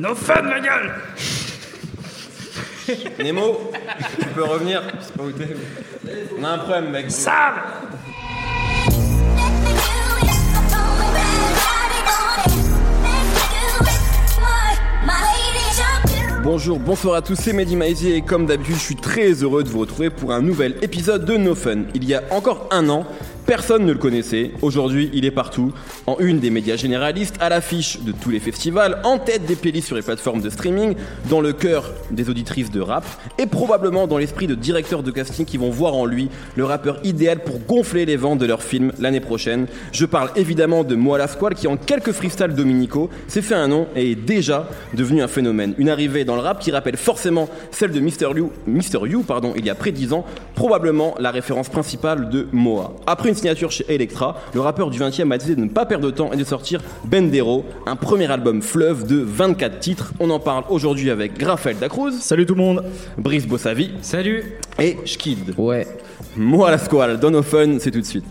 No fun, ma gueule Nemo, tu peux revenir On a un problème, mec. Sale Bonjour, bonsoir à tous, c'est Mehdi Maizy et comme d'habitude, je suis très heureux de vous retrouver pour un nouvel épisode de No Fun. Il y a encore un an, Personne ne le connaissait. Aujourd'hui, il est partout. En une des médias généralistes, à l'affiche de tous les festivals, en tête des playlists sur les plateformes de streaming, dans le cœur des auditrices de rap, et probablement dans l'esprit de directeurs de casting qui vont voir en lui le rappeur idéal pour gonfler les ventes de leur film l'année prochaine. Je parle évidemment de Moala Squall qui, en quelques freestyles dominicaux, s'est fait un nom et est déjà devenu un phénomène. Une arrivée dans le rap qui rappelle forcément celle de Mr. You, Mr. You pardon, il y a près de 10 ans, probablement la référence principale de Moa. Après une signature chez Electra, le rappeur du 20e a décidé de ne pas perdre de temps et de sortir Bendero, un premier album fleuve de 24 titres. On en parle aujourd'hui avec Raphaël Dacruz. Salut tout le monde. Brice Bossavi. Salut. Et Schkid. Ouais. Moi la squale, Don Fun, c'est tout de suite.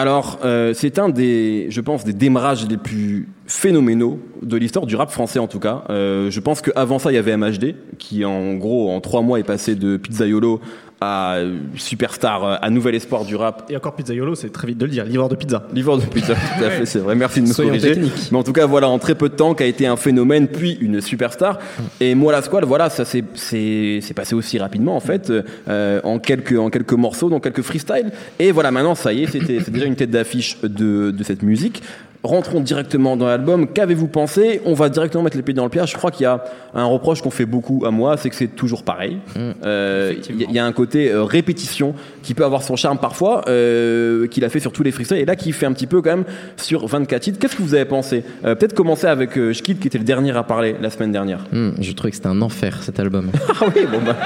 Alors, euh, c'est un des, je pense, des démarrages les plus phénoménaux de l'histoire du rap français en tout cas. Euh, je pense qu'avant ça, il y avait MHD, qui en gros, en trois mois, est passé de Pizzaiolo à superstar, euh, à nouvel espoir du rap. Et encore Pizzaiolo, c'est très vite de le dire, livreur de pizza. Livreur de pizza, tout à fait, c'est vrai. Merci de nous Soyons corriger. techniques. Mais en tout cas, voilà, en très peu de temps, qui a été un phénomène, puis une superstar. Et moi, la squad, voilà, ça s'est c'est c'est passé aussi rapidement en fait, euh, en quelques en quelques morceaux, dans quelques freestyles. Et voilà, maintenant, ça y est, c'était c'est déjà une tête d'affiche de de cette musique. Rentrons directement dans l'album. Qu'avez-vous pensé? On va directement mettre les pieds dans le pied. Je crois qu'il y a un reproche qu'on fait beaucoup à moi, c'est que c'est toujours pareil. Euh, Il y, a- il y a un côté euh, répétition qui peut avoir son charme parfois, euh, qu'il a fait sur tous les freestyles, et là qui fait un petit peu quand même sur 24 titres. Qu'est-ce que vous avez pensé? Euh, Peut-être commencer avec euh, Schkid, qui était le dernier à parler la semaine dernière. Hmm, je trouvais que c'était un enfer cet album. Ah oui, bon bah.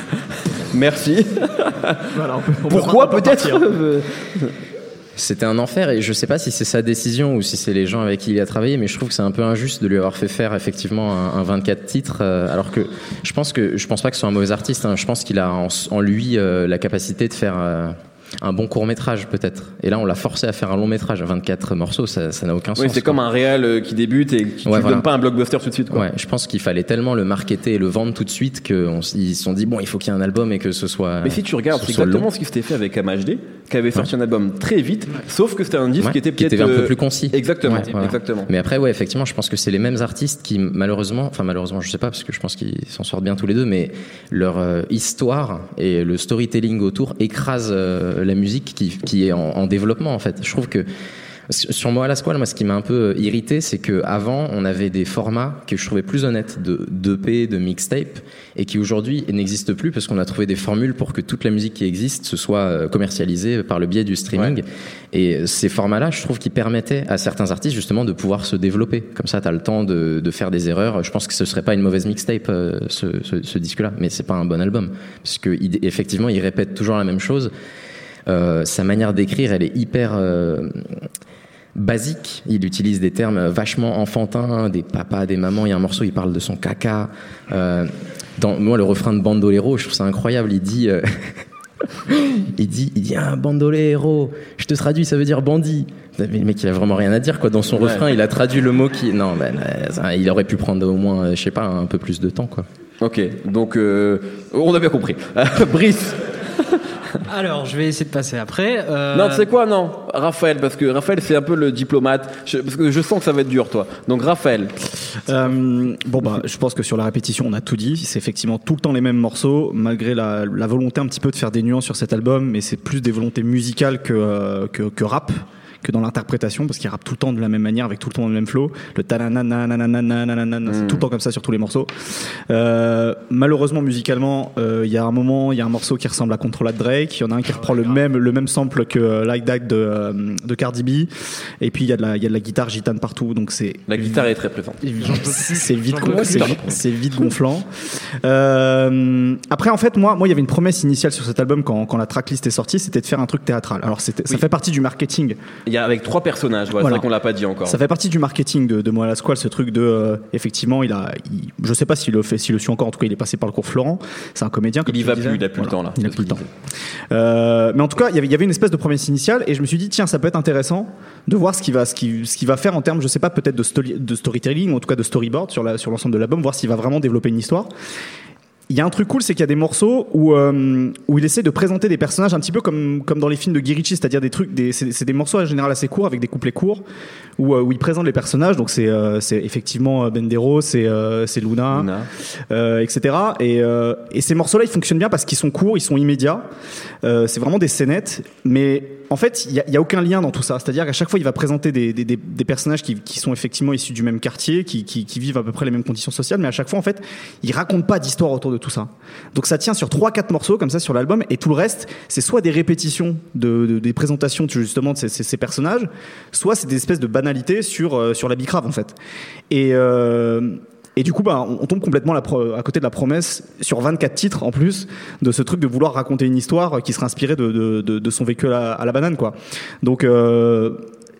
Merci. Voilà, on peut- on peut Pourquoi peut-être C'était un enfer et je sais pas si c'est sa décision ou si c'est les gens avec qui il a travaillé, mais je trouve que c'est un peu injuste de lui avoir fait faire effectivement un, un 24 titres, euh, alors que je pense que je pense pas que ce soit un mauvais artiste. hein. Je pense qu'il a en, en lui euh, la capacité de faire euh, un bon court métrage peut-être. Et là, on l'a forcé à faire un long métrage, 24 morceaux, ça n'a aucun Oui, sens. c'est quoi. comme un réel euh, qui débute et qui tu Ouais, voilà. donnes pas un blockbuster tout de suite. Quoi. Ouais, je pense qu'il fallait tellement le marketer et le vendre tout de suite qu'ils se sont dit bon, il faut qu'il y ait un album et que ce soit. Mais si tu regardes, ce c'est soit exactement long. ce qui s'était fait avec MHD, qui avait sorti un album très vite, sauf que c'était un disque Ouais, qui était peut-être un peu euh, plus concis. Exactement, Ouais, voilà. exactement. Mais après, ouais, effectivement, je pense que c'est les mêmes artistes qui, malheureusement, enfin malheureusement, je sais pas parce que je pense qu'ils s'en sortent bien tous les deux, mais leur euh, histoire et le storytelling autour écrasent euh, la musique qui, qui est en, en développement en fait. Je trouve que sur moi à la squale, moi, ce qui m'a un peu irrité, c'est que avant, on avait des formats que je trouvais plus honnêtes de d'EP, de mixtape, et qui aujourd'hui n'existent plus parce qu'on a trouvé des formules pour que toute la musique qui existe se soit euh, commercialisée par le biais du streaming. Et ces formats-là, je trouve qu'ils permettaient à certains artistes justement de pouvoir se développer. Comme ça, tu as le temps de, de faire des erreurs. Je pense que ce serait pas une mauvaise mixtape, euh, ce, ce, ce disque-là, mais c'est pas un bon album. Parce que effectivement, il répète toujours la même chose. Euh, sa manière d'écrire, elle est hyper euh, basique. Il utilise des termes vachement enfantins, des papas, des mamans. Il y a un morceau, il parle de son caca. Euh, dans, moi, le refrain de Bandolero, je trouve ça incroyable. Il dit, euh, il dit, il dit, un bandolero. Je te traduis, ça veut dire bandit. Mais le mec, il a vraiment rien à dire, quoi. Dans son refrain, il a traduit le mot qui, non, ben, il aurait pu prendre au moins, je sais pas, un peu plus de temps, quoi. Ok, donc euh, on a bien compris. Brice, Alors, je vais essayer de passer après. Euh, non, tu sais quoi, non, Raphaël, parce que Raphaël c'est un peu le diplomate, Je- parce que je sens que ça va être dur, toi. Donc Raphaël, Euh, bon bah, je pense que sur la répétition, on a tout dit. C'est effectivement tout le temps les mêmes morceaux, malgré la, la volonté un petit peu de faire des nuances sur cet album, mais c'est plus des volontés musicales que euh, que, que rap que dans l'interprétation, parce qu'il rappe tout le temps de la même manière, avec tout le temps le même flow. Le nanana c'est tout le temps comme ça sur tous les morceaux. Euh, malheureusement, musicalement, il euh, y a un moment, il y a un morceau qui ressemble à Control at Drake. Il y en a un qui reprend le même, le même sample que Like That de, de Cardi B. Et puis, il y, a de la, y a de la guitare gitane partout. Donc c'est la guitare est très présente. c'est vite, c'est vite gonflant. Euh, après, en fait, moi, moi, il y avait une promesse initiale sur cet album quand, quand la tracklist est sortie, c'était de faire un truc théâtral. Alors, oui. ça fait partie du marketing il y a avec trois personnages. Voilà, Voilà. C'est vrai qu'on l'a pas dit encore. Ça fait partie du marketing de, de Moelle à Squale, ce truc de euh, effectivement, il a, il- je sais pas s'il le fait, s'il le suit encore. En tout cas, il est passé par le cours Florent. C'est un comédien. comme Il y va disais. plus, il a plus le temps, là. Il a plus le temps. Euh, mais en tout cas, il y avait- il y avait une espèce de promesse initiale, et je me suis dit tiens, ça peut être intéressant de voir ce qu'il va, ce qu'il, ce qu'il va faire en termes, je sais pas, peut-être de, story- de storytelling, ou en tout cas de storyboard sur la, sur l'ensemble de l'album, voir s'il va vraiment développer une histoire. Il y a un truc cool, c'est qu'il y a des morceaux où, euh, où il essaie de présenter des personnages un petit peu comme, comme dans les films de Guy Ritchie, c'est-à-dire des trucs, des, c'est, des morceaux en général assez courts avec des couplets courts où, euh, où il présente les personnages. Donc c'est, euh, c'est effectivement Bendero, c'est, c'est Luna, Luna. etc. Et, et ces morceaux-là, ils fonctionnent bien parce qu'ils sont courts, ils sont immédiats. C'est vraiment des scénettes, mais en fait, il y a, y a aucun lien dans tout ça. C'est-à-dire qu'à chaque fois, il va présenter des, des, des, des personnages qui, qui sont effectivement issus du même quartier, qui, qui, qui vivent à peu près les mêmes conditions sociales, mais à chaque fois, en fait, il raconte pas d'histoire autour de tout ça. Donc ça tient sur trois, quatre morceaux comme ça sur l'album, et tout le reste, c'est soit des répétitions de, de- des présentations justement de ces, personnages, soit c'est des espèces de banalités sur euh, sur la bicrave en fait. Et euh, et du coup, bah, on tombe complètement à côté de la promesse sur 24 titres en plus de ce truc de vouloir raconter une histoire qui serait inspirée de, de, son vécu à la, banane, quoi. Donc, euh,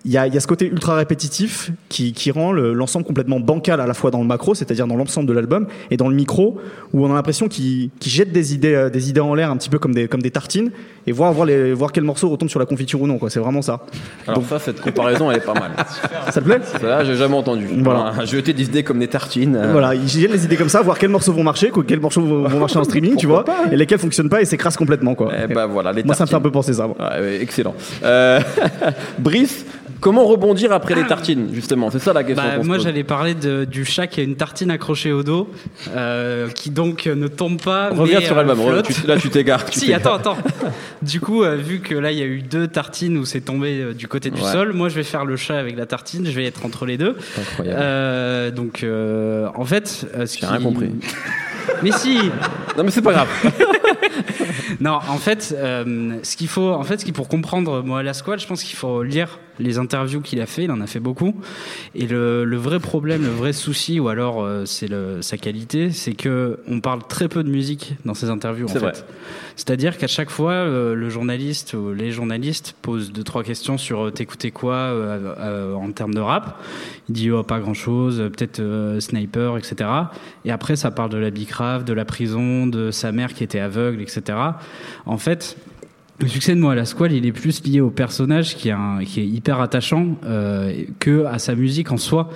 il y a, il y a ce côté ultra répétitif qui, qui rend le- l'ensemble complètement bancal à la fois dans le macro, c'est-à-dire dans l'ensemble de l'album, et dans le micro, où on a l'impression qu'il qu'il jette des idées, euh, des idées en l'air un petit peu comme des, comme des tartines, et voir, voir, les, voir quel morceau retombe sur la confiture ou non, quoi. C'est vraiment ça. Alors ça, cette comparaison, elle est pas mal. Ça te plaît? Ça, là, j'ai jamais entendu. Voilà. Voilà. Jeter des idées comme des tartines. euh, Voilà, ils jettent les idées comme ça, voir quels morceaux vont marcher, quoi, quels morceaux vont vont marcher en streaming, tu vois, et lesquels fonctionnent pas et s'écrasent complètement, quoi. Ben voilà, les Moi, ça me fait un peu penser ça. ouais, excellent. Euh, Brice, comment rebondir après les tartines, justement? C'est ça la question. Bah, moi j'allais parler de- du chat qui a une tartine accrochée au dos, euh, qui donc euh, ne tombe pas. Reviens sur euh, flotte. tu- là tu t'égares. Si, attends, attends. Du coup, euh, vu que là il y a eu deux tartines où c'est tombé euh, du côté du Ouais. sol, moi je vais faire le chat avec la tartine, je vais être entre les deux. Incroyable. Euh, donc euh, en fait, euh, ce J'ai qui... rien compris. Mais si, Non mais c'est pas grave. non, en fait, euh, ce qu'il faut, en fait, ce qui pour comprendre moi la squad, je pense qu'il faut lire les interviews qu'il a fait. Il en a fait beaucoup. Et le, le vrai problème, le vrai souci, ou alors euh, c'est sa qualité, c'est que on parle très peu de musique dans ses interviews. C'est vrai. C'est-à-dire qu'à chaque fois, euh, le journaliste ou les journalistes posent deux trois questions sur euh, t'écoutais quoi en termes de rap. Il dit oh, pas grand-chose, euh, peut-être Sniper, etc. Et après, ça parle de la bicrave, de la prison, de sa mère qui était aveugle, etc. En fait. Le succès de Moi à la Squale, il est plus lié au personnage qui est, un- qui est hyper attachant euh, que à sa musique en soi.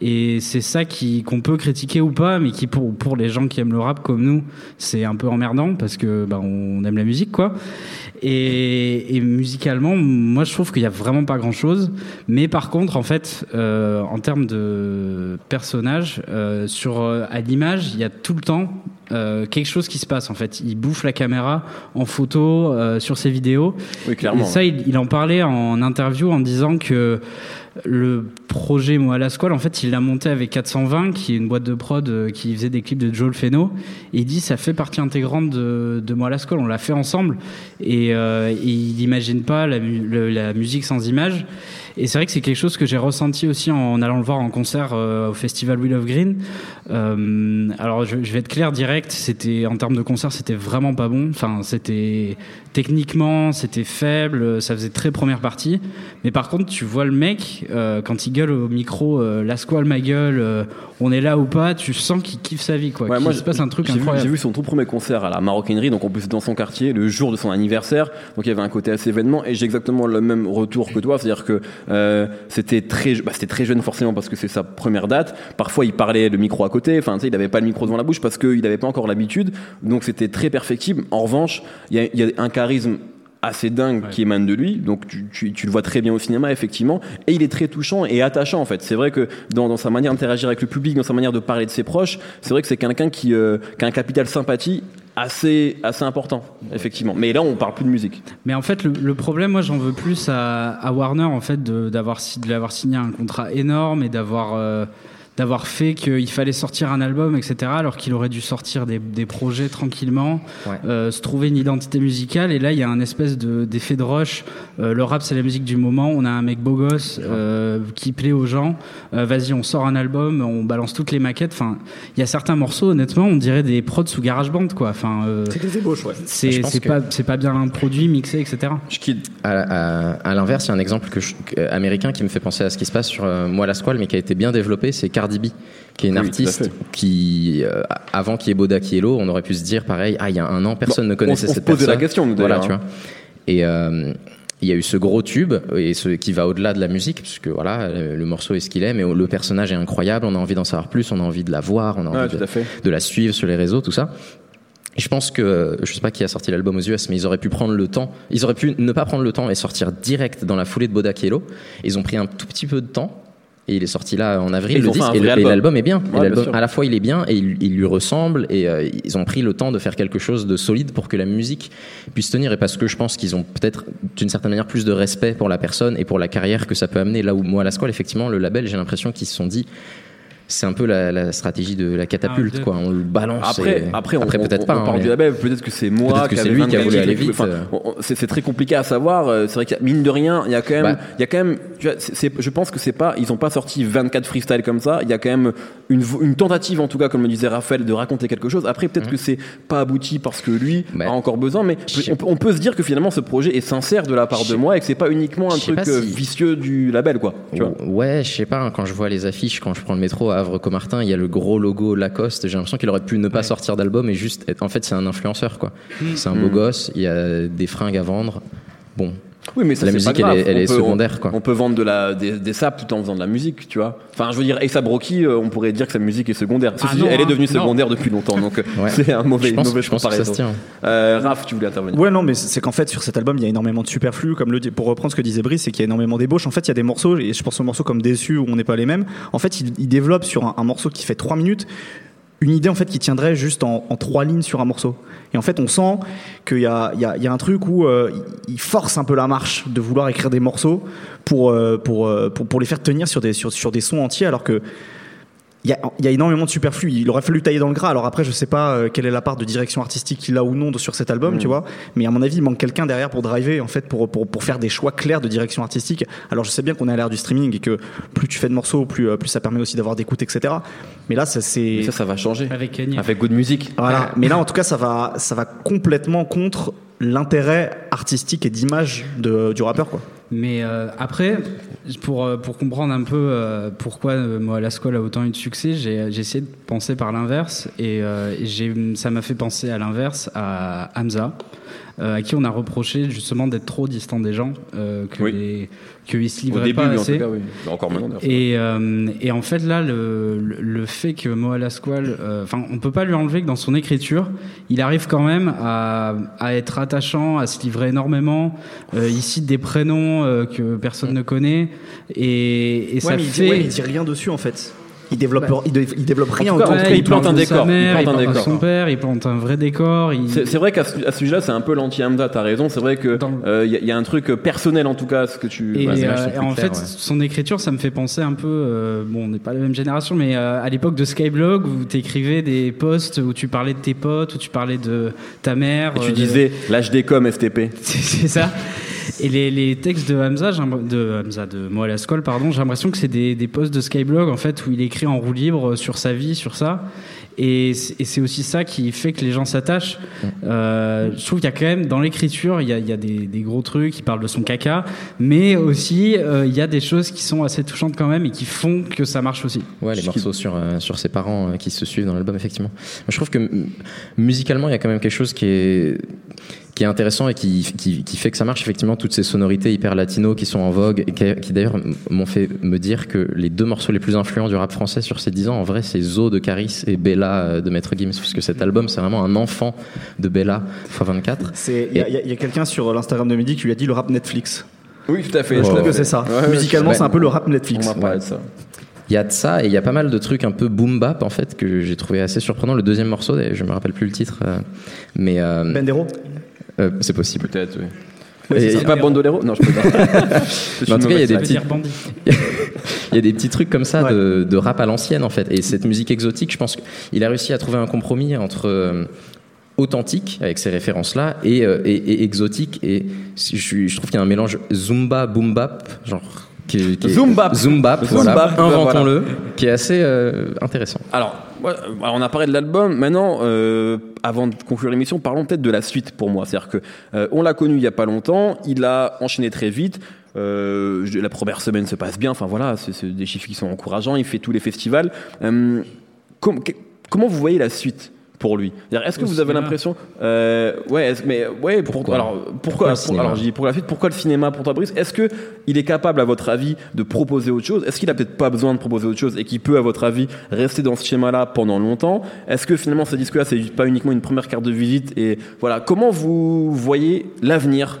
Et c'est ça qui qu'on peut critiquer ou pas, mais qui pour pour les gens qui aiment le rap comme nous, c'est un peu emmerdant parce que bah, on aime la musique quoi. Et, et musicalement, moi je trouve qu'il y a vraiment pas grand chose. Mais par contre, en fait, euh, en termes de personnage, euh, sur euh, à l'image, il y a tout le temps euh, quelque chose qui se passe. En fait, il bouffe la caméra en photo euh, sur ses vidéos. Oui, clairement. Et ça, il, il en parlait en interview en disant que le projet Moi à la Squale, en fait, il l'a monté avec 420, qui est une boîte de prod euh, qui faisait des clips de Joel Feno. Il dit ça fait partie intégrante de, de Moi à la Squale. On l'a fait ensemble. Et, euh, il n'imagine pas la, musique sans image. Et c'est vrai que c'est quelque chose que j'ai ressenti aussi en allant le voir en concert euh, au festival Wheel of Green. Alors je, je vais être clair direct, c'était en termes de concert, c'était vraiment pas bon. Enfin, c'était techniquement, c'était faible, ça faisait très première partie. Mais par contre, tu vois le mec euh, quand il gueule au micro, euh, la squale ma gueule, euh, on est là ou pas, tu sens qu'il kiffe sa vie quoi. Ouais, qu'il moi, se passe un truc incroyable. j'ai vu son tout premier concert à la Maroquinerie, donc en plus dans son quartier, le jour de son anniversaire. Donc il y avait un côté assez événement, et j'ai exactement le même retour que toi, c'est-à-dire que euh, c'était très, bah, c'était très jeune forcément parce que c'est sa première date. Parfois il parlait le micro à côté, enfin tu sais, il avait pas le micro devant la bouche parce qu'il n'avait pas encore l'habitude. Donc c'était très perfectible. En revanche, il y a, il y a un charisme assez dingue qui émane de lui, donc tu, tu, tu le vois très bien au cinéma effectivement, et il est très touchant et attachant en fait. C'est vrai que dans, dans sa manière d'interagir avec le public, dans sa manière de parler de ses proches, c'est vrai que c'est quelqu'un qui, euh, qui a un capital sympathie assez assez important effectivement. Mais là on parle plus de musique. Mais en fait, le, le problème, moi, j'en veux plus à, à Warner, en fait, de, d'avoir, de l'avoir signé un contrat énorme et d'avoir, euh, d'avoir fait qu'il fallait sortir un album, etc., alors qu'il aurait dû sortir des, des projets tranquillement, Ouais. euh, se trouver une identité musicale. Et là, il y a un espèce de- d'effet de, rush. Euh, le rap, c'est la musique du moment. On a un mec beau gosse euh, qui plaît aux gens. Euh, Vas-y, on sort un album, on balance toutes les maquettes. Enfin, il y a certains morceaux, honnêtement, on dirait des prods sous GarageBand, quoi. Enfin, euh, C'est des ébauches, ouais. C'est que- pas, c'est pas bien produit, mixé, etc. Je quitte. À, à- à l'inverse, il y a un exemple que je- que- américain qui me fait penser à ce qui se passe sur euh, Moi la Squale, mais qui a été bien développé, c'est Cardi B, qui est une Oui, artiste qui, euh, avant qu'il y ait Boda Kielo, on aurait pu se dire pareil, ah, il y a un an, personne Bon, ne connaissait on- on cette personne. la question, nous, Voilà, tu hein. vois. Et euh, il y a eu ce gros tube et ce qui va au-delà de la musique, puisque voilà, le, le morceau est ce qu'il est, mais le personnage est incroyable, on a envie d'en savoir plus, on a envie de la voir, on a envie de, la suivre sur les réseaux, tout ça. Je pense que, je sais pas qui a sorti l'album aux US, mais ils auraient pu prendre le temps, ils auraient pu ne pas prendre le temps et sortir direct dans la foulée de Boda Kielo. Ils ont pris un tout petit peu de temps. Et il est sorti là en avril, le disque, et l'album est bien. Ouais, l'album, à la fois, il est bien et il, il lui ressemble. Et euh, ils ont pris le temps de faire quelque chose de solide pour que la musique puisse tenir. Et parce que je pense qu'ils ont peut-être, d'une certaine manière, plus de respect pour la personne et pour la carrière que ça peut amener. Là où moi, à la squale, effectivement, le label, j'ai l'impression qu'ils se sont dit, c'est un peu la, la stratégie de la catapulte, Ah, quoi. On le balance. Après, et- après, on, peut-être pas. on parle du label, peut-être que c'est moi que c'est lui qui a 24 voulu aller vite, enfin, euh. c'est très compliqué à savoir. euh, C'est vrai qu'il mine de rien, il y a quand même, Bah. il y a quand même, tu vois, je pense que c'est pas, ils ont pas sorti 24 freestyles comme ça. Il y a quand même une, tentative, en tout cas, comme le disait Raphaël, de raconter quelque chose. Après, peut-être que c'est pas abouti parce que lui Bah. a encore besoin, mais on, peut- on peut se dire que finalement ce projet est sincère de la part de moi et que c'est pas uniquement un truc euh, si- vicieux du label, quoi. Tu vois. Ouais, je sais pas, hein, quand je vois les affiches, quand je prends le métro à Havre-Comartin, il y a le gros logo Lacoste. J'ai l'impression qu'il aurait pu ne pas sortir d'album et juste être. En fait, c'est un influenceur, quoi. C'est un beau gosse, il y a des fringues à vendre. Bon, Oui, mais ça, La musique, pas grave. elle est- elle On est peut- secondaire, on- quoi. On peut vendre de la, des, des sapes tout en faisant de la musique, tu vois. Enfin, je veux dire, Asa Brocky, euh, on pourrait dire que sa musique est secondaire. Ceci Ah dit, elle est hein, devenue non. secondaire depuis longtemps, donc euh, Ouais. c'est un mauvais, je pense, mauvais je pense que ça se tient. Euh, Raph, tu voulais intervenir. Ouais, non, mais c'est qu'en fait, sur cet album, il y a énormément de superflu. Comme le, dit- pour reprendre ce que disait Brice, c'est qu'il y a énormément d'ébauches. En fait, il y a des morceaux, et je pense aux morceaux comme Déçu où on n'est pas les mêmes. En fait, il, il développe sur un, un morceau qui fait 3 minutes une idée en fait qui tiendrait juste en, trois lignes sur un morceau. Et en fait, on sent qu'il y y, y a un truc où euh, il force un peu la marche de vouloir écrire des morceaux pour, euh, pour, euh, pour, les faire tenir sur des, sur des sons entiers, alors que il y, a, il y a énormément de superflu. Il aurait fallu tailler dans le gras. Alors après, je sais pas euh, quelle est la part de direction artistique qu'il a ou non de- sur cet album, tu vois. Mais à mon avis, il manque quelqu'un derrière pour driver, en fait, pour, pour, pour faire des choix clairs de direction artistique. Alors je sais bien qu'on est à l'ère du streaming et que plus tu fais de morceaux, plus, euh, plus ça permet aussi d'avoir d'écoute, etc. Mais là, ça c'est. Ça, ça va changer. Avec Kanye. Avec Good Music. Voilà. Mais là, en tout cas, ça va, ça va complètement contre l'intérêt artistique et d'image de- du rappeur, quoi. Mais euh, après, pour, euh, pour comprendre un peu euh, pourquoi moi la Skoll a autant eu de succès, j'ai essayé de penser par l'inverse et, ça m'a fait penser à l'inverse à Hamza, à qui on a reproché justement d'être trop distant des gens, euh, que Oui. les- qu'il se Au livrait début, pas en assez. tout cas, oui. Encore maintenant. Et, euh, et en fait, là, le, le- fait que Moa Lasquale, euh, enfin, on peut pas lui enlever que dans son écriture, il arrive quand même à, à être attachant, à se livrer énormément. Euh, il cite des prénoms euh, que personne ne connaît, et, et ça ouais, mais il, dit, fait. ouais, mais il dit rien dessus, en fait. Il développe, il, dé- il développe rien tout cas, autour en de tout cas, il plante un décor, il mère, plante un de décor. son père, il plante un vrai décor. il- C'est c'est vrai qu'à ce, sujet-là, c'est un peu l'anti-Hamza, t'as raison. C'est vrai que Dans- euh, il y, a- il y a un truc euh, personnel, en tout cas, ce que tu. Et, ouais, euh, et en fait, ouais. son écriture, ça me fait penser un peu. euh, bon, on n'est pas la même génération, mais euh, à l'époque de Skyblog, où tu écrivais des posts où tu parlais de tes potes, où tu parlais de ta mère. Et euh, tu de- disais l'HDcom STP. C'est c'est ça. Et les, les textes de Hamza, de Hamza, de Lascol, pardon, j'ai l'impression que c'est des, des posts de Skyblog en fait où il écrit en roue libre sur sa vie, sur ça. Et c'est et c'est aussi ça qui fait que les gens s'attachent. Euh, je trouve qu'il y a quand même dans l'écriture, il y a, il y a des, des gros trucs. Il parle de son caca, mais aussi euh, il y a des choses qui sont assez touchantes quand même et qui font que ça marche aussi. Ouais, les Je morceaux sur, euh, sur ses parents euh, qui se suivent dans l'album, effectivement. Je trouve que musicalement, il y a quand même quelque chose qui est, qui est intéressant et qui, qui, qui fait que ça marche, effectivement, toutes ces sonorités hyper latino qui sont en vogue et qui, qui d'ailleurs m'ont fait me dire que les deux morceaux les plus influents du rap français sur ces 10 ans, en vrai, c'est Zo de Caris et Bella euh, de Maître Gims, parce que cet album, c'est vraiment un enfant de Bella x24. C'est- Il y a, y quelqu'un sur l'Instagram de Mehdi qui lui a dit le rap Netflix. Oui, tout à fait. je trouve que c'est ça. Ouais, Musicalement, c'est un peu le rap Netflix. On m'a parlé de ça. Il y a de ça et il y a pas mal de trucs un peu boom bap en fait que j'ai trouvé assez surprenant. Le deuxième morceau, je me rappelle plus le titre, euh, mais euh, Bendero euh, c'est possible. Peut-être, oui. Ouais, c'est Et pas Bandolero Non, je peux pas. En tout cas, il y a des petits-. Il y a des petits trucs comme ça de, de, rap à l'ancienne en fait. Et cette musique exotique, je pense qu'il a réussi à trouver un compromis entre euh, authentique avec ces références-là et, euh, et, et, exotique. Et je, je trouve qu'il y a un mélange zumba boom bap, genre qui, qui Zumba, Zumba, voilà, inventons-le, qui est assez euh, intéressant. Alors, on a parlé de l'album. Maintenant, euh, avant de conclure l'émission, parlons peut-être de la suite pour moi. C'est-à-dire que euh, on l'a connu il y a pas longtemps, il a enchaîné très vite. Euh, la première semaine se passe bien. Enfin voilà, c'est des chiffres qui sont encourageants. Il fait tous les festivals. Euh, com comment vous voyez la suite? Pour lui. Est-ce que vous avez l'impression, euh, ouais, mais ouais, pourquoi Alors pourquoi, alors j'ai pour la suite, pourquoi le cinéma pour toi, Brice? Est-ce que il est capable, à votre avis, de proposer autre chose? Est-ce qu'il a peut-être pas besoin de proposer autre chose et qu'il peut, à votre avis, rester dans ce schéma-là pendant longtemps? Est-ce que finalement, ce disque-là, c'est pas uniquement une première carte de visite Et voilà, comment vous voyez l'avenir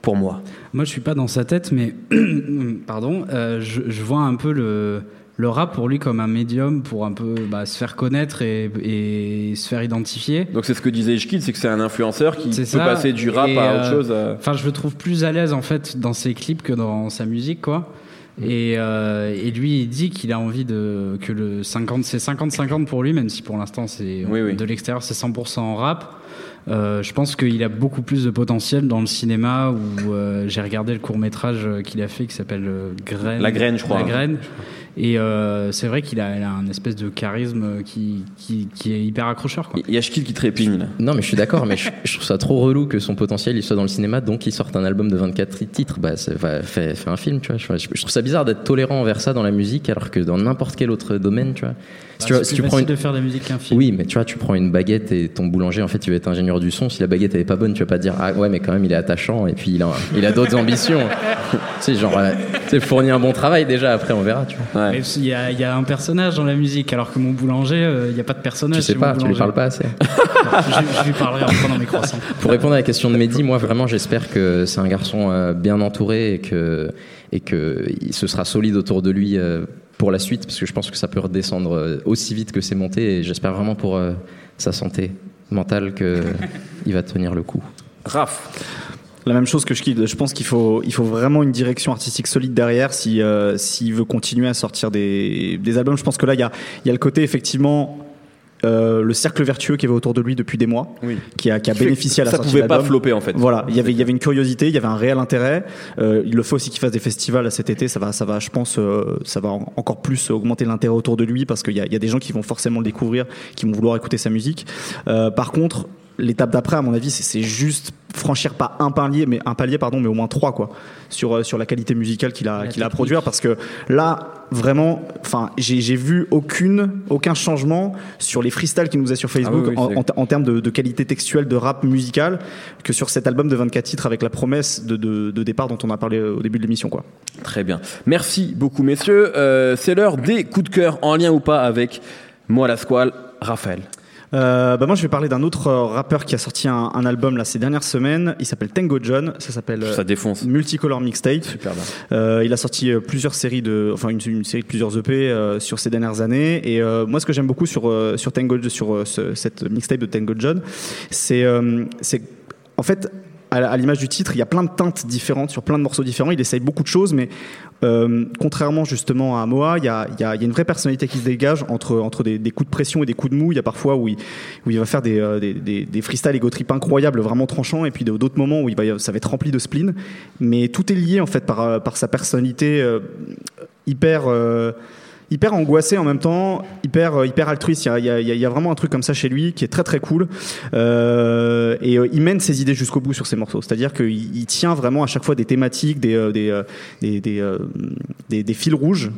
pour moi? Moi, je suis pas dans sa tête, mais pardon, euh, je, je vois un peu le le rap pour lui comme un médium pour un peu bah, se faire connaître et, et, se faire identifier. Donc c'est ce que disait Ishkid, c'est que c'est un influenceur qui peut passer du rap à autre euh, chose. Enfin, je le trouve plus à l'aise en fait dans ses clips que dans sa musique, quoi. Et, euh, et, lui, il dit qu'il a envie de que le 50, c'est 50-50 pour lui, même si pour l'instant c'est de l'extérieur c'est 100% en rap. Euh, je pense qu'il a beaucoup plus de potentiel dans le cinéma où euh, j'ai regardé le court métrage qu'il a fait qui s'appelle euh, Graine. La graine, je crois. La graine. Et euh, c'est vrai qu'il a, a, un espèce de charisme qui, qui, qui est hyper accrocheur. Quoi. Il y a Shkil qui trépigne là. Non, mais je suis d'accord, mais je, je, trouve ça trop relou que son potentiel il soit dans le cinéma, donc il sorte un album de 24 titres. Bah, fait, fait un film, tu vois. Je, je trouve ça bizarre d'être tolérant envers ça dans la musique, alors que dans n'importe quel autre domaine, tu vois. Si bah, tu, si tu prends une... de faire de la musique qu'un film. Oui, mais tu vois, tu prends une baguette et ton boulanger, en fait, tu vas être ingénieur du son. Si la baguette elle est pas bonne, tu vas pas dire ah ouais, mais quand même il est attachant et puis il a, il a d'autres ambitions. tu sais, genre, euh, tu sais, fournir un bon travail déjà. Après, on verra, tu vois. Ouais. Il y a, y a un personnage dans la musique, alors que mon boulanger, euh, il n'y a pas de personnage. Tu sais pas, tu lui parles pas assez. je, je, lui parlerai en prenant mes croissants. Pour répondre à la question de Mehdi, moi vraiment, j'espère que c'est un garçon euh, bien entouré et que et que ce sera solide autour de lui pour la suite, parce que je pense que ça peut redescendre euh, aussi vite que c'est monté, et j'espère vraiment pour euh, sa santé mentale qu'il va tenir le coup. Raph la même chose que je Je pense qu'il faut, il faut vraiment une direction artistique solide derrière si euh, s'il veut continuer à sortir des, des albums. Je pense que là, il y a, il y a le côté effectivement euh, le cercle vertueux qui avait autour de lui depuis des mois, oui. qui a, qui a bénéficié à la ça sortie pouvait pas flopper en fait. Voilà, il y avait il y avait une curiosité, il y avait un réel intérêt. Euh, il le faut aussi qu'il fasse des festivals cet été, ça va ça va je pense euh, ça va encore plus augmenter l'intérêt autour de lui parce qu'il y a, il y a des gens qui vont forcément le découvrir, qui vont vouloir écouter sa musique. Euh, par contre, l'étape d'après, à mon avis, c'est juste franchir pas un palier, mais un palier, pardon, mais au moins trois, quoi, sur euh, sur la qualité musicale qu'il a qu'il a à produire, parce que là, vraiment, enfin, j'ai vu aucune aucun changement sur les freestyles qu'il nous a sur Facebook ah oui, oui, en, en, en, termes de, de, qualité textuelle, de rap musical, que sur cet album de 24 titres avec la promesse de, de, de départ dont on a parlé au début de l'émission, quoi. Très bien, merci beaucoup, messieurs. Euh, c'est l'heure des coups de cœur en lien ou pas avec moi la squale, Raphaël. Euh, bah moi, je vais parler d'un autre euh, rappeur qui a sorti un, un, album là ces dernières semaines. Il s'appelle Tango John. Ça s'appelle ça défonce. Multicolor Mixtape. Super euh, il a sorti euh, plusieurs séries de, enfin une, une série de plusieurs EP euh, sur ces dernières années. Et euh, moi, ce que j'aime beaucoup sur sur Tango, sur ce, cette mixtape de Tango John, c'est c'est en fait à l'image du titre, il y a plein de teintes différentes sur plein de morceaux différents. Il essaye beaucoup de choses, mais euh, contrairement justement à Moa, il y a, une vraie personnalité qui se dégage entre, des, coups de pression et des coups de mou. Il y a parfois où il, va faire des, euh, des, des, des trip incroyables, vraiment tranchants, et puis d'autres moments où ça va être rempli de spleen. Mais tout est lié en fait par, par sa personnalité euh, hyper euh, hyper angoissé en même temps, hyper euh, hyper altruiste. Il y, a, y a, vraiment un truc comme ça chez lui qui est très très cool. Euh, et euh, il mène ses idées jusqu'au bout sur ses morceaux. C'est-à-dire qu'il il tient vraiment à chaque fois des thématiques, des des, des, des, fils rouges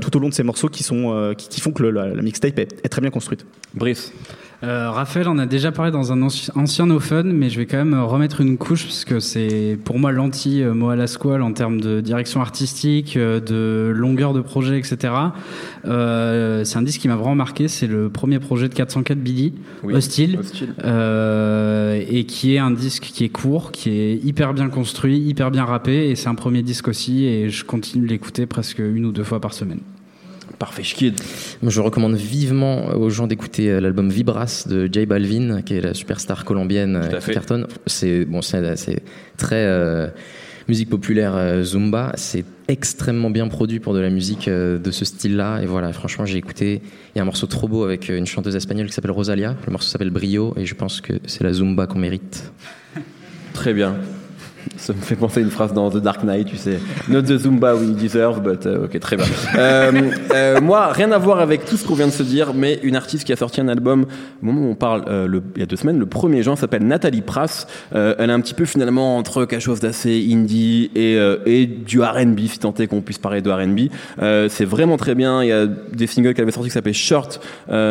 tout au long de ses morceaux qui sont qui, font que la mixtape est, est, très bien construite. Brice. Euh, Raphaël en a déjà parlé dans un ancien No Fun, mais je vais quand même remettre une couche parce que c'est pour moi l'anti Moa Squall en termes de direction artistique, de longueur de projet, etc. Euh, c'est un disque qui m'a vraiment marqué. C'est le premier projet de 404 Billy, oui, Hostile, Hostile. Euh, et qui est un disque qui est court, qui est hyper bien construit, hyper bien rappé, et c'est un premier disque aussi. Et je continue de l'écouter presque une ou deux fois par semaine. Je recommande vivement aux gens d'écouter euh, l'album Vibras de J Balvin, qui est la superstar colombienne qui cartonne. C'est bon, c'est très euh, musique populaire euh, Zumba. C'est extrêmement bien produit pour de la musique euh, de ce style-là. Et voilà, franchement, j'ai écouté. Il y a un morceau trop beau avec une chanteuse espagnole qui s'appelle Rosalia. Le morceau s'appelle Brio et je pense que c'est la Zumba qu'on mérite. Très bien. Ça me fait penser à une phrase dans The Dark Knight, tu sais. Not the Zumba we deserve, but uh, ok, très bien. Euh, euh, moi, rien à voir avec tout ce qu'on vient de se dire, mais une artiste qui a sorti un album, au moment où on parle, euh, il y a deux semaines, le 1er juin, s'appelle Nathalie Prass. Euh, elle est un petit peu finalement entre quelque chose d'assez indie et, euh, et du R&B, si tant est qu'on puisse parler de R&B. C'est vraiment très bien. Il y a des singles qu'elle avait sortis qui s'appellent Short,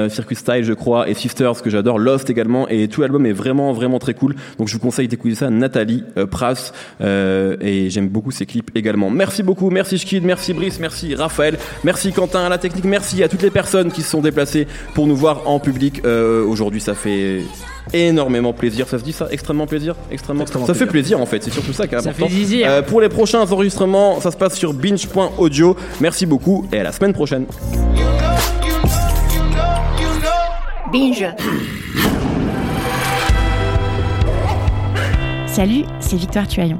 Circuit Style, je crois, et Sisters, que j'adore, Lost également, et tout l'album est vraiment, vraiment très cool. Donc je vous conseille d'écouter ça, Nathalie euh, Euh, et j'aime beaucoup ses clips également. Merci beaucoup, merci Schkid, merci Brice, merci Raphaël, merci Quentin à la technique, merci à toutes les personnes qui se sont déplacées pour nous voir en public euh, aujourd'hui. Ça fait énormément plaisir. Ça se dit ça Extrêmement plaisir? Extrêmement. Extrêmement ça fait plaisir. plaisir en fait. C'est surtout ça qui est Ça important. fait zizir. Euh, pour les prochains enregistrements, ça se passe sur binge.audio. Merci beaucoup et à la semaine prochaine. Binge. Salut, c'est Victoire Tuaillon.